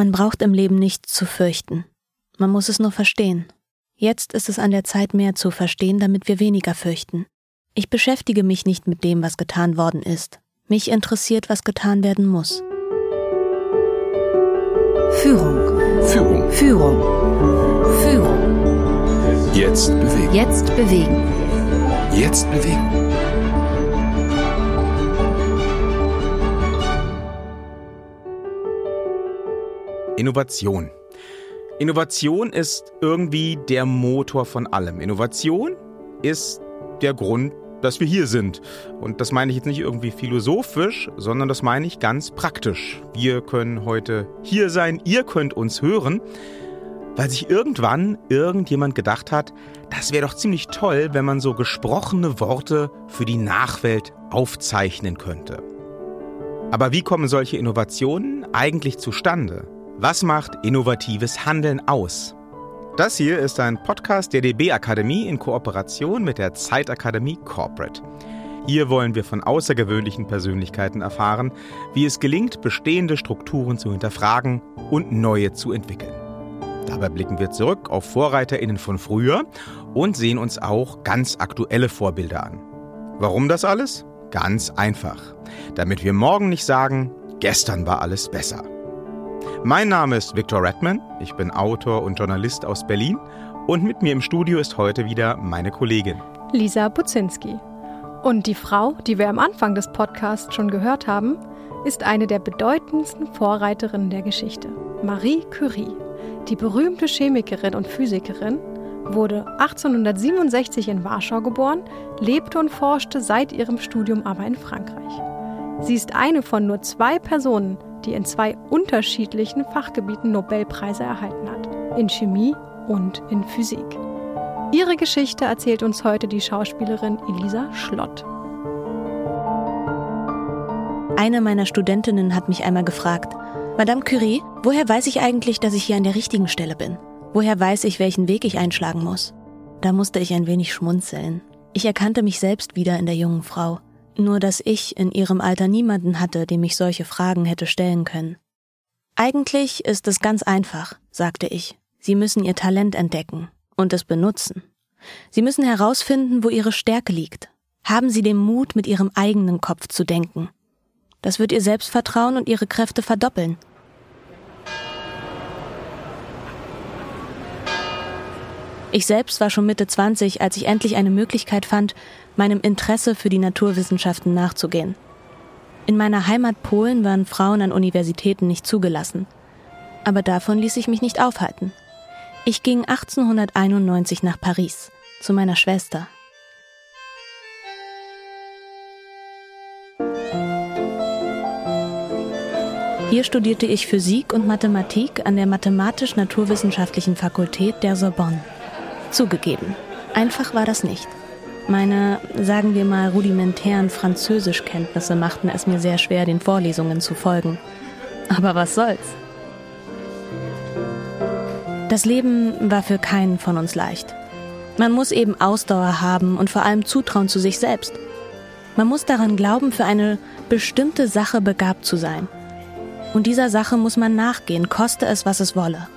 Man braucht im Leben nichts zu fürchten. Man muss es nur verstehen. Jetzt ist es an der Zeit, mehr zu verstehen, damit wir weniger fürchten. Ich beschäftige mich nicht mit dem, was getan worden ist. Mich interessiert, was getan werden muss. Führung. Führung. Führung. Führung. Jetzt bewegen. Jetzt bewegen. Jetzt bewegen. Innovation. Innovation ist irgendwie der Motor von allem. Innovation ist der Grund, dass wir hier sind. Und das meine ich jetzt nicht irgendwie philosophisch, sondern das meine ich ganz praktisch. Wir können heute hier sein, ihr könnt uns hören, weil sich irgendwann irgendjemand gedacht hat, das wäre doch ziemlich toll, wenn man so gesprochene Worte für die Nachwelt aufzeichnen könnte. Aber wie kommen solche Innovationen eigentlich zustande? Was macht innovatives Handeln aus? Das hier ist ein Podcast der DB Akademie in Kooperation mit der Zeitakademie Corporate. Hier wollen wir von außergewöhnlichen Persönlichkeiten erfahren, wie es gelingt, bestehende Strukturen zu hinterfragen und neue zu entwickeln. Dabei blicken wir zurück auf Vorreiterinnen von früher und sehen uns auch ganz aktuelle Vorbilder an. Warum das alles? Ganz einfach. Damit wir morgen nicht sagen, gestern war alles besser. Mein Name ist Viktor Redman, ich bin Autor und Journalist aus Berlin und mit mir im Studio ist heute wieder meine Kollegin Lisa Buzinski. Und die Frau, die wir am Anfang des Podcasts schon gehört haben, ist eine der bedeutendsten Vorreiterinnen der Geschichte, Marie Curie. Die berühmte Chemikerin und Physikerin wurde 1867 in Warschau geboren, lebte und forschte seit ihrem Studium aber in Frankreich. Sie ist eine von nur zwei Personen, die in zwei unterschiedlichen Fachgebieten Nobelpreise erhalten hat, in Chemie und in Physik. Ihre Geschichte erzählt uns heute die Schauspielerin Elisa Schlott. Eine meiner Studentinnen hat mich einmal gefragt, Madame Curie, woher weiß ich eigentlich, dass ich hier an der richtigen Stelle bin? Woher weiß ich, welchen Weg ich einschlagen muss? Da musste ich ein wenig schmunzeln. Ich erkannte mich selbst wieder in der jungen Frau. Nur dass ich in ihrem Alter niemanden hatte, dem ich solche Fragen hätte stellen können. Eigentlich ist es ganz einfach, sagte ich. Sie müssen ihr Talent entdecken und es benutzen. Sie müssen herausfinden, wo ihre Stärke liegt. Haben Sie den Mut, mit Ihrem eigenen Kopf zu denken. Das wird Ihr Selbstvertrauen und Ihre Kräfte verdoppeln. Ich selbst war schon Mitte 20, als ich endlich eine Möglichkeit fand, meinem Interesse für die Naturwissenschaften nachzugehen. In meiner Heimat Polen waren Frauen an Universitäten nicht zugelassen. Aber davon ließ ich mich nicht aufhalten. Ich ging 1891 nach Paris zu meiner Schwester. Hier studierte ich Physik und Mathematik an der Mathematisch-Naturwissenschaftlichen Fakultät der Sorbonne. Zugegeben, einfach war das nicht. Meine, sagen wir mal, rudimentären Französischkenntnisse machten es mir sehr schwer, den Vorlesungen zu folgen. Aber was soll's? Das Leben war für keinen von uns leicht. Man muss eben Ausdauer haben und vor allem Zutrauen zu sich selbst. Man muss daran glauben, für eine bestimmte Sache begabt zu sein. Und dieser Sache muss man nachgehen, koste es, was es wolle.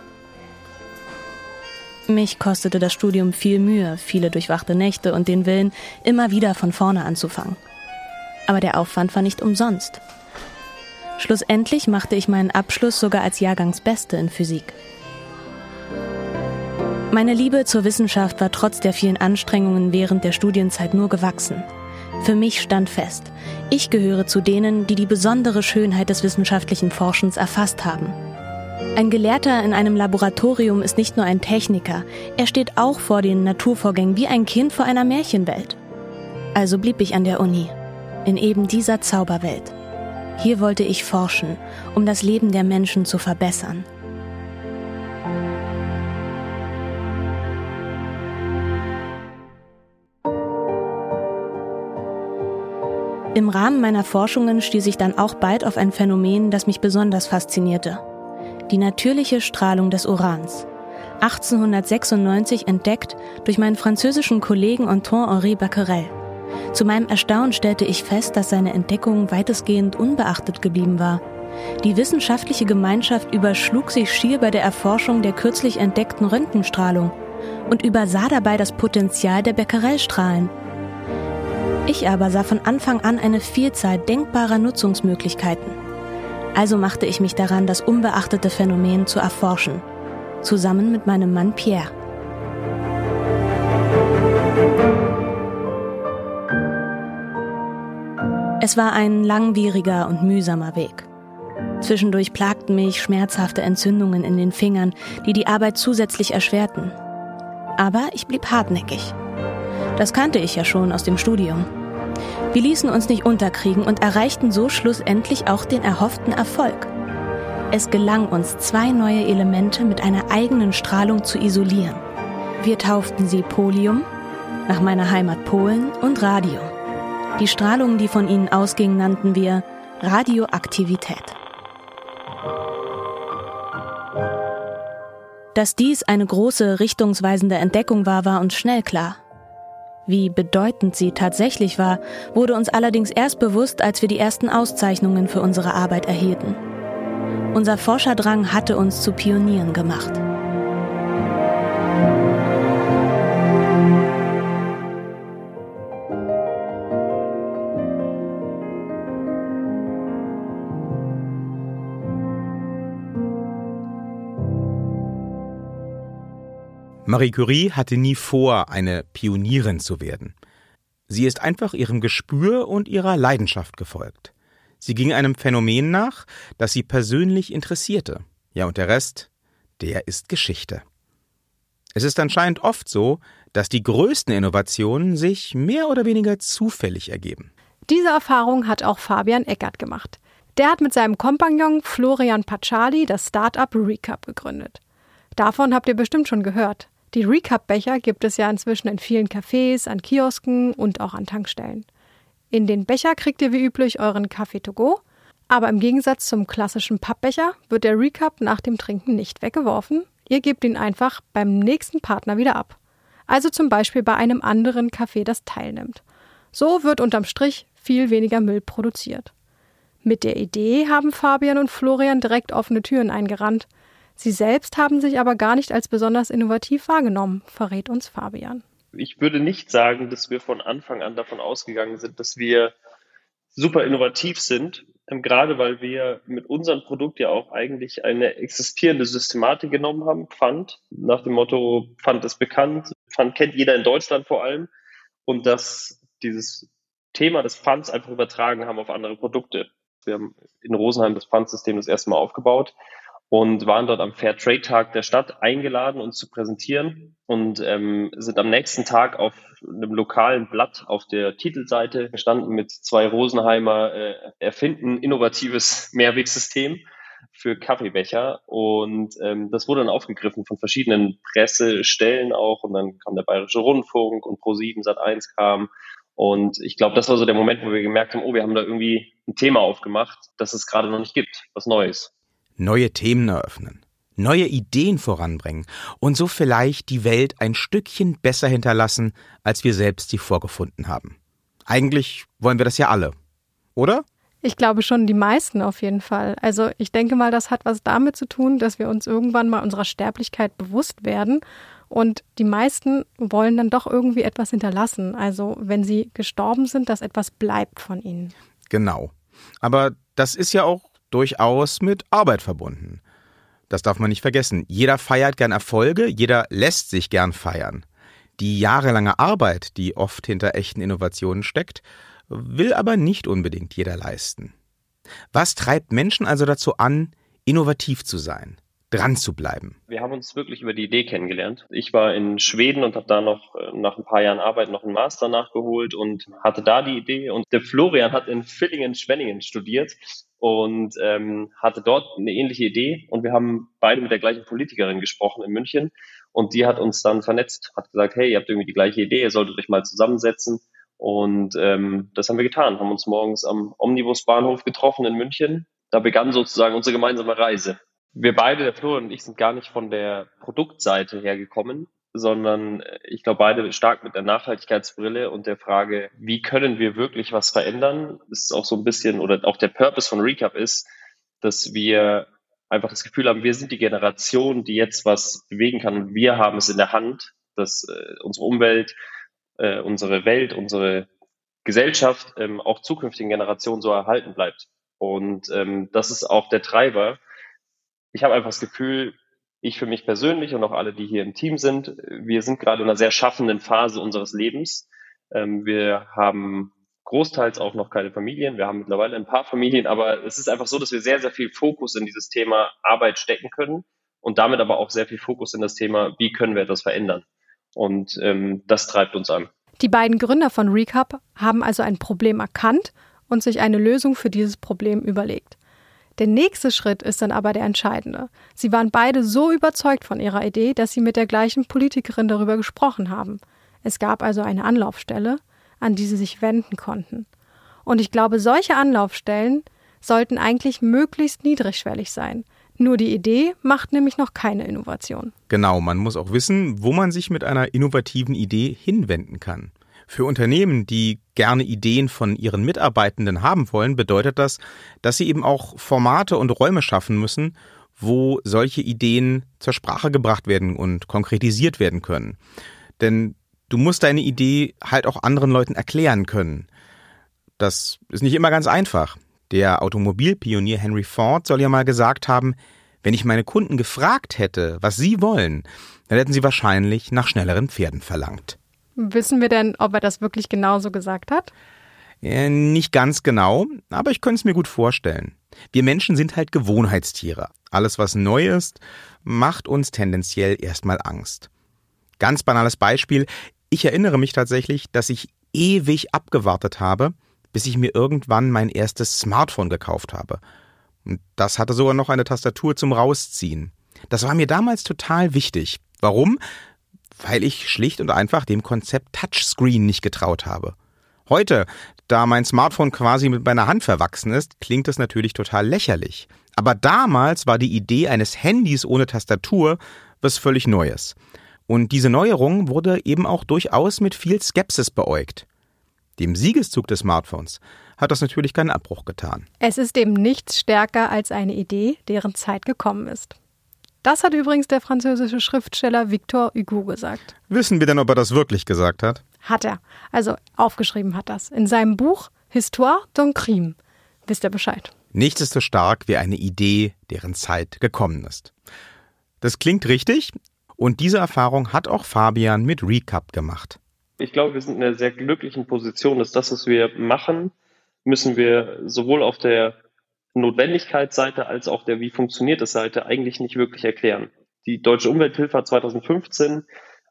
Mich kostete das Studium viel Mühe, viele durchwachte Nächte und den Willen, immer wieder von vorne anzufangen. Aber der Aufwand war nicht umsonst. Schlussendlich machte ich meinen Abschluss sogar als Jahrgangsbeste in Physik. Meine Liebe zur Wissenschaft war trotz der vielen Anstrengungen während der Studienzeit nur gewachsen. Für mich stand fest, ich gehöre zu denen, die die besondere Schönheit des wissenschaftlichen Forschens erfasst haben. Ein Gelehrter in einem Laboratorium ist nicht nur ein Techniker, er steht auch vor den Naturvorgängen wie ein Kind vor einer Märchenwelt. Also blieb ich an der Uni, in eben dieser Zauberwelt. Hier wollte ich forschen, um das Leben der Menschen zu verbessern. Im Rahmen meiner Forschungen stieß ich dann auch bald auf ein Phänomen, das mich besonders faszinierte die natürliche Strahlung des Urans. 1896 entdeckt durch meinen französischen Kollegen Antoine-Henri Becquerel. Zu meinem Erstaunen stellte ich fest, dass seine Entdeckung weitestgehend unbeachtet geblieben war. Die wissenschaftliche Gemeinschaft überschlug sich schier bei der Erforschung der kürzlich entdeckten Röntgenstrahlung und übersah dabei das Potenzial der Becquerelstrahlen. Ich aber sah von Anfang an eine Vielzahl denkbarer Nutzungsmöglichkeiten. Also machte ich mich daran, das unbeachtete Phänomen zu erforschen, zusammen mit meinem Mann Pierre. Es war ein langwieriger und mühsamer Weg. Zwischendurch plagten mich schmerzhafte Entzündungen in den Fingern, die die Arbeit zusätzlich erschwerten. Aber ich blieb hartnäckig. Das kannte ich ja schon aus dem Studium. Wir ließen uns nicht unterkriegen und erreichten so schlussendlich auch den erhofften Erfolg. Es gelang uns, zwei neue Elemente mit einer eigenen Strahlung zu isolieren. Wir tauften sie Polium, nach meiner Heimat Polen, und Radium. Die Strahlung, die von ihnen ausging, nannten wir Radioaktivität. Dass dies eine große, richtungsweisende Entdeckung war, war uns schnell klar. Wie bedeutend sie tatsächlich war, wurde uns allerdings erst bewusst, als wir die ersten Auszeichnungen für unsere Arbeit erhielten. Unser Forscherdrang hatte uns zu Pionieren gemacht. Marie Curie hatte nie vor, eine Pionierin zu werden. Sie ist einfach ihrem Gespür und ihrer Leidenschaft gefolgt. Sie ging einem Phänomen nach, das sie persönlich interessierte. Ja, und der Rest, der ist Geschichte. Es ist anscheinend oft so, dass die größten Innovationen sich mehr oder weniger zufällig ergeben. Diese Erfahrung hat auch Fabian Eckert gemacht. Der hat mit seinem Kompagnon Florian Pacciali das Startup Recap gegründet. Davon habt ihr bestimmt schon gehört. Die Recap-Becher gibt es ja inzwischen in vielen Cafés, an Kiosken und auch an Tankstellen. In den Becher kriegt ihr wie üblich euren Kaffee to go, aber im Gegensatz zum klassischen Pappbecher wird der Recap nach dem Trinken nicht weggeworfen. Ihr gebt ihn einfach beim nächsten Partner wieder ab. Also zum Beispiel bei einem anderen Café, das teilnimmt. So wird unterm Strich viel weniger Müll produziert. Mit der Idee haben Fabian und Florian direkt offene Türen eingerannt – Sie selbst haben sich aber gar nicht als besonders innovativ wahrgenommen, verrät uns Fabian. Ich würde nicht sagen, dass wir von Anfang an davon ausgegangen sind, dass wir super innovativ sind, ähm, gerade weil wir mit unserem Produkt ja auch eigentlich eine existierende Systematik genommen haben, Pfand, nach dem Motto, Pfand ist bekannt, Pfand kennt jeder in Deutschland vor allem und dass dieses Thema des Pfands einfach übertragen haben auf andere Produkte. Wir haben in Rosenheim das Pfandsystem das erste Mal aufgebaut und waren dort am Fair Trade Tag der Stadt eingeladen, uns zu präsentieren und ähm, sind am nächsten Tag auf einem lokalen Blatt auf der Titelseite gestanden mit zwei Rosenheimer äh, erfinden innovatives Mehrwegsystem für Kaffeebecher und ähm, das wurde dann aufgegriffen von verschiedenen Pressestellen auch und dann kam der Bayerische Rundfunk und Pro7 Sat1 kam und ich glaube, das war so der Moment, wo wir gemerkt haben, oh, wir haben da irgendwie ein Thema aufgemacht, das es gerade noch nicht gibt, was Neues neue Themen eröffnen, neue Ideen voranbringen und so vielleicht die Welt ein Stückchen besser hinterlassen, als wir selbst sie vorgefunden haben. Eigentlich wollen wir das ja alle, oder? Ich glaube schon die meisten auf jeden Fall. Also ich denke mal, das hat was damit zu tun, dass wir uns irgendwann mal unserer Sterblichkeit bewusst werden. Und die meisten wollen dann doch irgendwie etwas hinterlassen. Also wenn sie gestorben sind, dass etwas bleibt von ihnen. Genau. Aber das ist ja auch durchaus mit Arbeit verbunden. Das darf man nicht vergessen. Jeder feiert gern Erfolge, jeder lässt sich gern feiern. Die jahrelange Arbeit, die oft hinter echten Innovationen steckt, will aber nicht unbedingt jeder leisten. Was treibt Menschen also dazu an, innovativ zu sein? dran zu bleiben? Wir haben uns wirklich über die Idee kennengelernt. Ich war in Schweden und habe da noch äh, nach ein paar Jahren Arbeit noch einen Master nachgeholt und hatte da die Idee. Und der Florian hat in Villingen-Schwenningen studiert und ähm, hatte dort eine ähnliche Idee. Und wir haben beide mit der gleichen Politikerin gesprochen in München. Und die hat uns dann vernetzt, hat gesagt, hey, ihr habt irgendwie die gleiche Idee, ihr solltet euch mal zusammensetzen. Und ähm, das haben wir getan, haben uns morgens am Omnibusbahnhof getroffen in München. Da begann sozusagen unsere gemeinsame Reise wir beide, der Flo und ich, sind gar nicht von der Produktseite hergekommen, sondern äh, ich glaube beide stark mit der Nachhaltigkeitsbrille und der Frage, wie können wir wirklich was verändern? Das ist auch so ein bisschen, oder auch der Purpose von Recap ist, dass wir einfach das Gefühl haben, wir sind die Generation, die jetzt was bewegen kann und wir haben es in der Hand, dass äh, unsere Umwelt, äh, unsere Welt, unsere Gesellschaft ähm, auch zukünftigen Generationen so erhalten bleibt. Und ähm, das ist auch der Treiber. Ich habe einfach das Gefühl, ich für mich persönlich und auch alle, die hier im Team sind, wir sind gerade in einer sehr schaffenden Phase unseres Lebens. Ähm, wir haben großteils auch noch keine Familien. Wir haben mittlerweile ein paar Familien, aber es ist einfach so, dass wir sehr, sehr viel Fokus in dieses Thema Arbeit stecken können und damit aber auch sehr viel Fokus in das Thema, wie können wir etwas verändern. Und ähm, das treibt uns an. Die beiden Gründer von Recap haben also ein Problem erkannt und sich eine Lösung für dieses Problem überlegt. Der nächste Schritt ist dann aber der entscheidende. Sie waren beide so überzeugt von ihrer Idee, dass sie mit der gleichen Politikerin darüber gesprochen haben. Es gab also eine Anlaufstelle, an die sie sich wenden konnten. Und ich glaube, solche Anlaufstellen sollten eigentlich möglichst niedrigschwellig sein. Nur die Idee macht nämlich noch keine Innovation. Genau, man muss auch wissen, wo man sich mit einer innovativen Idee hinwenden kann. Für Unternehmen, die gerne Ideen von ihren Mitarbeitenden haben wollen, bedeutet das, dass sie eben auch Formate und Räume schaffen müssen, wo solche Ideen zur Sprache gebracht werden und konkretisiert werden können. Denn du musst deine Idee halt auch anderen Leuten erklären können. Das ist nicht immer ganz einfach. Der Automobilpionier Henry Ford soll ja mal gesagt haben, wenn ich meine Kunden gefragt hätte, was sie wollen, dann hätten sie wahrscheinlich nach schnelleren Pferden verlangt. Wissen wir denn, ob er das wirklich genauso gesagt hat? Äh, nicht ganz genau, aber ich könnte es mir gut vorstellen. Wir Menschen sind halt Gewohnheitstiere. Alles, was neu ist, macht uns tendenziell erstmal Angst. Ganz banales Beispiel. Ich erinnere mich tatsächlich, dass ich ewig abgewartet habe, bis ich mir irgendwann mein erstes Smartphone gekauft habe. Und das hatte sogar noch eine Tastatur zum Rausziehen. Das war mir damals total wichtig. Warum? Weil ich schlicht und einfach dem Konzept Touchscreen nicht getraut habe. Heute, da mein Smartphone quasi mit meiner Hand verwachsen ist, klingt es natürlich total lächerlich. Aber damals war die Idee eines Handys ohne Tastatur was völlig Neues. Und diese Neuerung wurde eben auch durchaus mit viel Skepsis beäugt. Dem Siegeszug des Smartphones hat das natürlich keinen Abbruch getan. Es ist eben nichts stärker als eine Idee, deren Zeit gekommen ist. Das hat übrigens der französische Schriftsteller Victor Hugo gesagt. Wissen wir denn, ob er das wirklich gesagt hat? Hat er. Also aufgeschrieben hat das. In seinem Buch Histoire d'un crime. Wisst ihr Bescheid. Nichts ist so stark wie eine Idee, deren Zeit gekommen ist. Das klingt richtig und diese Erfahrung hat auch Fabian mit Recap gemacht. Ich glaube, wir sind in einer sehr glücklichen Position, dass das, was wir machen, müssen wir sowohl auf der Notwendigkeitsseite als auch der wie funktioniert es Seite eigentlich nicht wirklich erklären. Die Deutsche Umwelthilfe hat 2015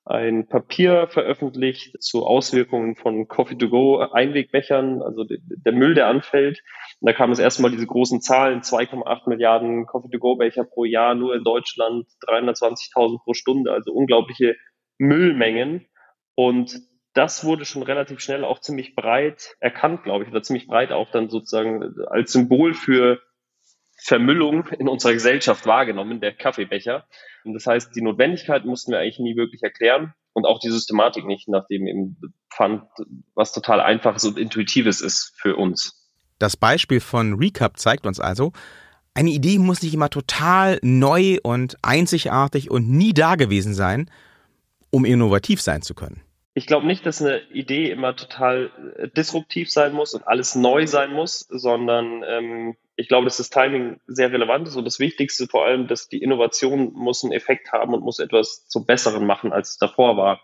ein Papier veröffentlicht zu Auswirkungen von Coffee-to-Go Einwegbechern, also der Müll, der anfällt. Und da kamen es erstmal diese großen Zahlen, 2,8 Milliarden Coffee-to-Go Becher pro Jahr, nur in Deutschland 320.000 pro Stunde, also unglaubliche Müllmengen. Und das wurde schon relativ schnell auch ziemlich breit erkannt, glaube ich, oder ziemlich breit auch dann sozusagen als Symbol für Vermüllung in unserer Gesellschaft wahrgenommen, der Kaffeebecher. Und das heißt, die Notwendigkeit mussten wir eigentlich nie wirklich erklären und auch die Systematik nicht, nachdem eben fand, was total einfaches und intuitives ist für uns. Das Beispiel von Recap zeigt uns also, eine Idee muss nicht immer total neu und einzigartig und nie dagewesen sein, um innovativ sein zu können ich glaube nicht, dass eine Idee immer total äh, disruptiv sein muss und alles neu sein muss, sondern ähm, ich glaube, dass das Timing sehr relevant ist und das Wichtigste vor allem, dass die Innovation muss einen Effekt haben und muss etwas zum Besseren machen, als es davor war.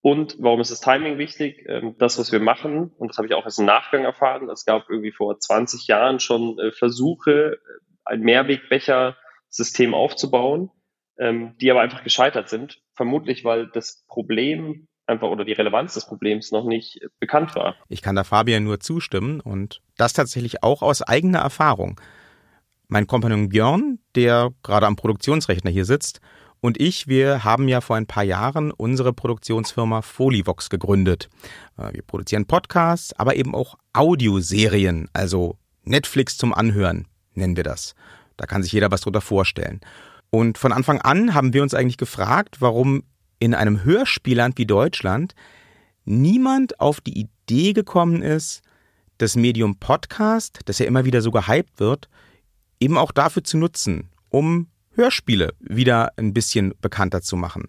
Und warum ist das Timing wichtig? Ähm, das, was wir machen, und das habe ich auch erst im Nachgang erfahren, es gab irgendwie vor 20 Jahren schon äh, Versuche, ein Mehrwegbecher-System aufzubauen, ähm, die aber einfach gescheitert sind. Vermutlich, weil das Problem einfach oder die Relevanz des Problems noch nicht bekannt war. Ich kann da Fabian nur zustimmen und das tatsächlich auch aus eigener Erfahrung. Mein Kompagnon Björn, der gerade am Produktionsrechner hier sitzt, und ich, wir haben ja vor ein paar Jahren unsere Produktionsfirma Folivox gegründet. Äh, wir produzieren Podcasts, aber eben auch Audioserien, also Netflix zum Anhören nennen wir das. Da kann sich jeder was drunter vorstellen. Und von Anfang an haben wir uns eigentlich gefragt, warum in einem Hörspielland wie Deutschland niemand auf die Idee gekommen ist, das Medium Podcast, das ja immer wieder so gehypt wird, eben auch dafür zu nutzen, um Hörspiele wieder ein bisschen bekannter zu machen.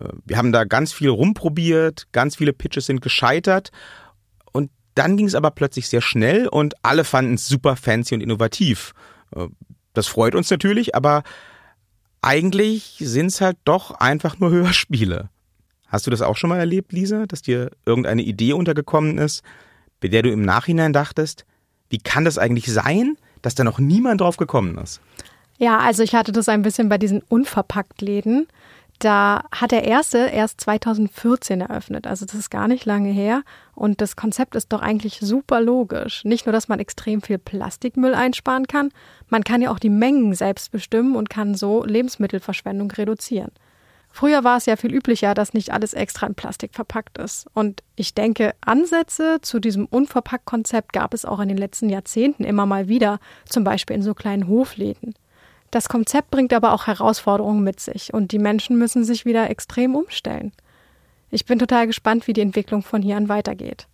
Äh, wir haben da ganz viel rumprobiert, ganz viele Pitches sind gescheitert und dann ging es aber plötzlich sehr schnell und alle fanden es super fancy und innovativ. Äh, das freut uns natürlich, aber eigentlich sind es halt doch einfach nur Hörspiele. Hast du das auch schon mal erlebt, Lisa, dass dir irgendeine Idee untergekommen ist, bei der du im Nachhinein dachtest, wie kann das eigentlich sein, dass da noch niemand drauf gekommen ist? Ja, also ich hatte das ein bisschen bei diesen Unverpackt-Läden. Da hat der erste erst 2014 eröffnet, also das ist gar nicht lange her. Und das Konzept ist doch eigentlich super logisch. Nicht nur, dass man extrem viel Plastikmüll einsparen kann, man kann ja auch die Mengen selbst bestimmen und kann so Lebensmittelverschwendung reduzieren. Früher war es ja viel üblicher, dass nicht alles extra in Plastik verpackt ist. Und ich denke, Ansätze zu diesem Unverpackt-Konzept gab es auch in den letzten Jahrzehnten immer mal wieder, zum Beispiel in so kleinen Hofläden. Das Konzept bringt aber auch Herausforderungen mit sich und die Menschen müssen sich wieder extrem umstellen. Ich bin total gespannt, wie die Entwicklung von hier an weitergeht.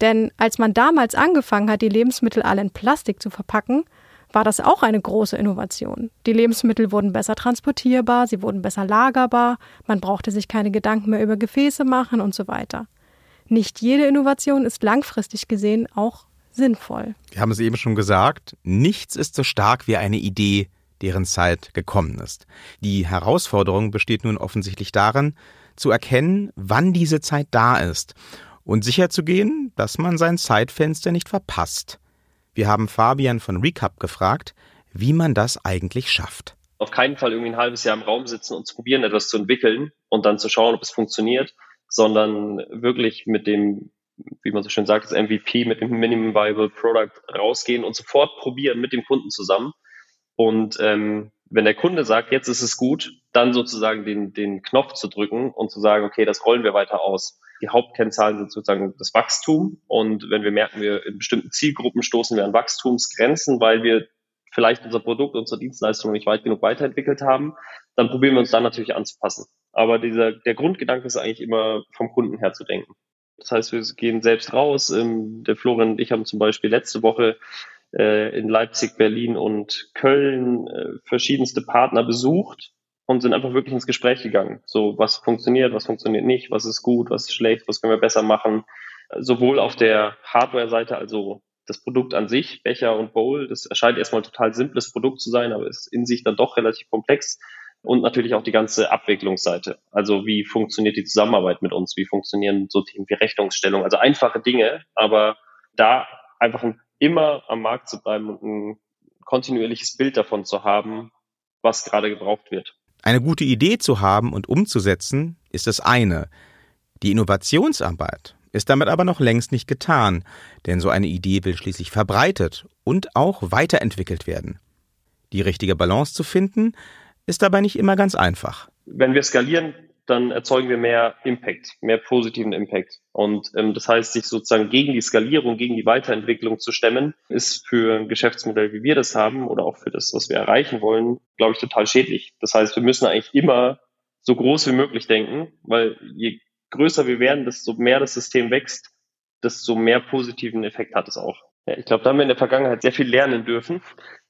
Denn als man damals angefangen hat, die Lebensmittel alle in Plastik zu verpacken, war das auch eine große Innovation. Die Lebensmittel wurden besser transportierbar, sie wurden besser lagerbar, man brauchte sich keine Gedanken mehr über Gefäße machen und so weiter. Nicht jede Innovation ist langfristig gesehen auch sinnvoll. Wir haben es eben schon gesagt, nichts ist so stark wie eine Idee, deren Zeit gekommen ist. Die Herausforderung besteht nun offensichtlich darin, zu erkennen, wann diese Zeit da ist und sicherzugehen, dass man sein Zeitfenster nicht verpasst. Wir haben Fabian von Recap gefragt, wie man das eigentlich schafft. Auf keinen Fall irgendwie ein halbes Jahr im Raum sitzen und probieren, etwas zu entwickeln und dann zu schauen, ob es funktioniert, sondern wirklich mit dem, wie man so schön sagt, das MVP, mit dem Minimum Viable Product rausgehen und sofort probieren mit dem Kunden zusammen und ähm, wenn der Kunde sagt, jetzt ist es gut, dann sozusagen den, den Knopf zu drücken und zu sagen, okay, das rollen wir weiter aus. Die Hauptkennzahlen sind sozusagen das Wachstum. Und wenn wir merken, wir in bestimmten Zielgruppen stoßen wir an Wachstumsgrenzen, weil wir vielleicht unser Produkt, unsere Dienstleistung nicht weit genug weiterentwickelt haben, dann probieren wir uns dann natürlich anzupassen. Aber dieser, der Grundgedanke ist eigentlich immer vom Kunden her zu denken. Das heißt, wir gehen selbst raus. Ähm, der Florian und ich haben zum Beispiel letzte Woche äh, in Leipzig, Berlin und Köln äh, verschiedenste Partner besucht und sind einfach wirklich ins Gespräch gegangen. So, was funktioniert, was funktioniert nicht, was ist gut, was ist schlecht, was können wir besser machen. Sowohl auf der Hardware-Seite, also das Produkt an sich, Becher und Bowl, das erscheint erstmal total simples Produkt zu sein, aber ist in sich dann doch relativ komplex. Und natürlich auch die ganze Abwicklungsseite. Also wie funktioniert die Zusammenarbeit mit uns? Wie funktionieren so Themen wie Rechnungsstellung? Also einfache Dinge, aber da einfach ein immer am Markt zu bleiben und ein kontinuierliches Bild davon zu haben, was gerade gebraucht wird. Eine gute Idee zu haben und umzusetzen ist das eine. Die Innovationsarbeit ist damit aber noch längst nicht getan, denn so eine Idee will schließlich verbreitet und auch weiterentwickelt werden. Die richtige Balance zu finden, ist dabei nicht immer ganz einfach. Wenn wir skalieren, dann erzeugen wir mehr Impact, mehr positiven Impact. Und ähm, das heißt, sich sozusagen gegen die Skalierung, gegen die Weiterentwicklung zu stemmen, ist für ein Geschäftsmodell, wie wir das haben, oder auch für das, was wir erreichen wollen, glaube ich, total schädlich. Das heißt, wir müssen eigentlich immer so groß wie möglich denken, weil je größer wir werden, desto mehr das System wächst, desto mehr positiven Effekt hat es auch. Ja, ich glaube, da haben wir in der Vergangenheit sehr viel lernen dürfen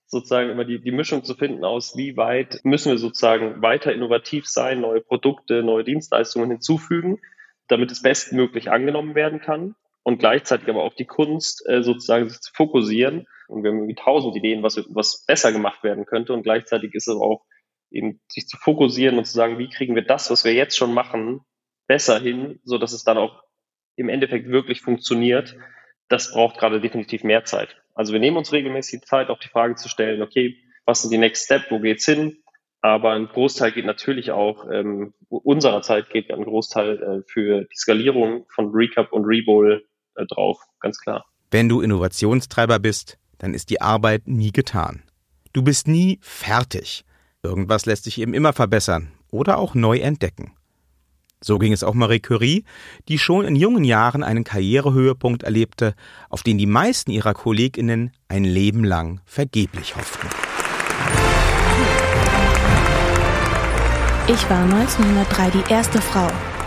sozusagen immer die, die Mischung zu finden aus, wie weit müssen wir sozusagen weiter innovativ sein, neue Produkte, neue Dienstleistungen hinzufügen, damit es bestmöglich angenommen werden kann und gleichzeitig aber auch die Kunst äh, sozusagen sich zu fokussieren. Und wir haben irgendwie tausend Ideen, was, was besser gemacht werden könnte und gleichzeitig ist es auch eben sich zu fokussieren und zu sagen, wie kriegen wir das, was wir jetzt schon machen, besser hin, so dass es dann auch im Endeffekt wirklich funktioniert. Das braucht gerade definitiv mehr Zeit. Also wir nehmen uns regelmäßig Zeit, auch die Frage zu stellen, okay, was sind die Next Step, wo geht's hin? Aber ein Großteil geht natürlich auch, ähm, unserer Zeit geht ein Großteil äh, für die Skalierung von Recap und Rebowl äh, drauf, ganz klar. Wenn du Innovationstreiber bist, dann ist die Arbeit nie getan. Du bist nie fertig. Irgendwas lässt sich eben immer verbessern oder auch neu entdecken. So ging es auch Marie Curie, die schon in jungen Jahren einen Karrierehöhepunkt erlebte, auf den die meisten ihrer Kolleginnen ein Leben lang vergeblich hofften. Ich war 1903 die erste Frau,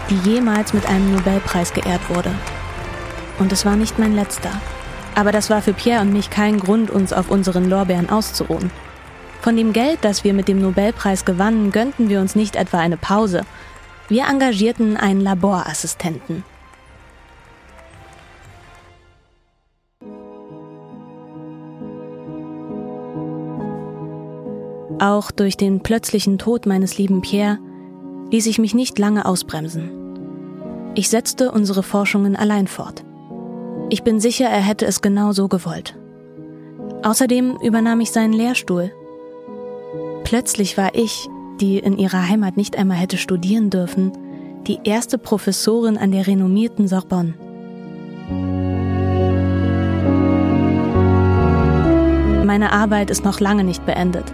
die jemals mit einem Nobelpreis geehrt wurde. Und es war nicht mein letzter. Aber das war für Pierre und mich kein Grund, uns auf unseren Lorbeeren auszuruhen. Von dem Geld, das wir mit dem Nobelpreis gewannen, gönnten wir uns nicht etwa eine Pause. Wir engagierten einen Laborassistenten. Auch durch den plötzlichen Tod meines lieben Pierre ließ ich mich nicht lange ausbremsen. Ich setzte unsere Forschungen allein fort. Ich bin sicher, er hätte es genau so gewollt. Außerdem übernahm ich seinen Lehrstuhl. Plötzlich war ich, die in ihrer Heimat nicht einmal hätte studieren dürfen, die erste Professorin an der renommierten Sorbonne. Meine Arbeit ist noch lange nicht beendet.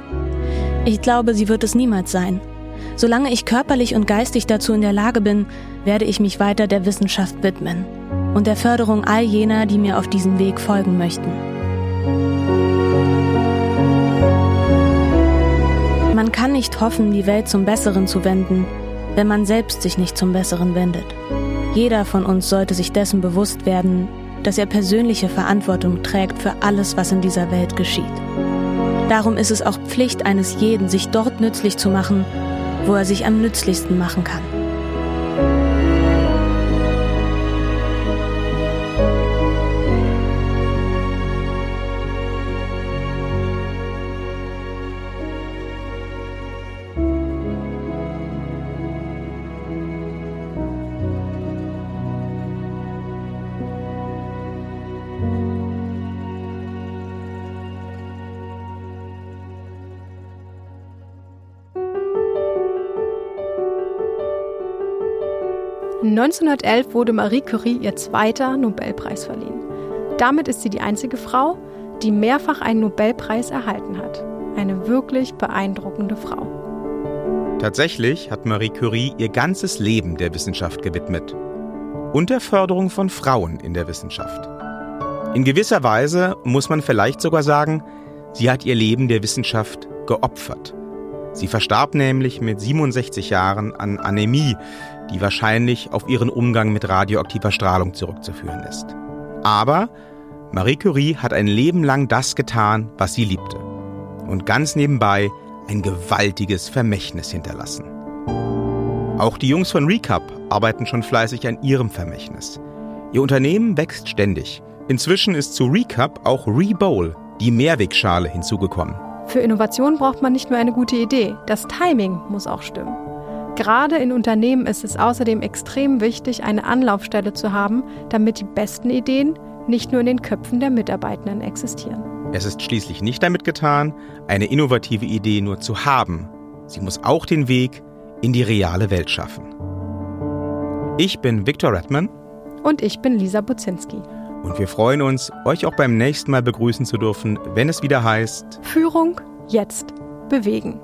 Ich glaube, sie wird es niemals sein. Solange ich körperlich und geistig dazu in der Lage bin, werde ich mich weiter der Wissenschaft widmen und der Förderung all jener, die mir auf diesem Weg folgen möchten. Kann nicht hoffen, die Welt zum Besseren zu wenden, wenn man selbst sich nicht zum Besseren wendet. Jeder von uns sollte sich dessen bewusst werden, dass er persönliche Verantwortung trägt für alles, was in dieser Welt geschieht. Darum ist es auch Pflicht eines jeden, sich dort nützlich zu machen, wo er sich am nützlichsten machen kann. 1911 wurde Marie Curie ihr zweiter Nobelpreis verliehen. Damit ist sie die einzige Frau, die mehrfach einen Nobelpreis erhalten hat. Eine wirklich beeindruckende Frau. Tatsächlich hat Marie Curie ihr ganzes Leben der Wissenschaft gewidmet und der Förderung von Frauen in der Wissenschaft. In gewisser Weise muss man vielleicht sogar sagen, sie hat ihr Leben der Wissenschaft geopfert. Sie verstarb nämlich mit 67 Jahren an Anämie, die wahrscheinlich auf ihren Umgang mit radioaktiver Strahlung zurückzuführen ist. Aber Marie Curie hat ein Leben lang das getan, was sie liebte. Und ganz nebenbei ein gewaltiges Vermächtnis hinterlassen. Auch die Jungs von Recap arbeiten schon fleißig an ihrem Vermächtnis. Ihr Unternehmen wächst ständig. Inzwischen ist zu Recap auch Rebowl, die Mehrwegschale, hinzugekommen. Für Innovation braucht man nicht nur eine gute Idee, das Timing muss auch stimmen. Gerade in Unternehmen ist es außerdem extrem wichtig, eine Anlaufstelle zu haben, damit die besten Ideen nicht nur in den Köpfen der Mitarbeitenden existieren. Es ist schließlich nicht damit getan, eine innovative Idee nur zu haben. Sie muss auch den Weg in die reale Welt schaffen. Ich bin Viktor Redman. Und ich bin Lisa Buzinski. Und wir freuen uns, euch auch beim nächsten Mal begrüßen zu dürfen, wenn es wieder heißt Führung jetzt bewegen.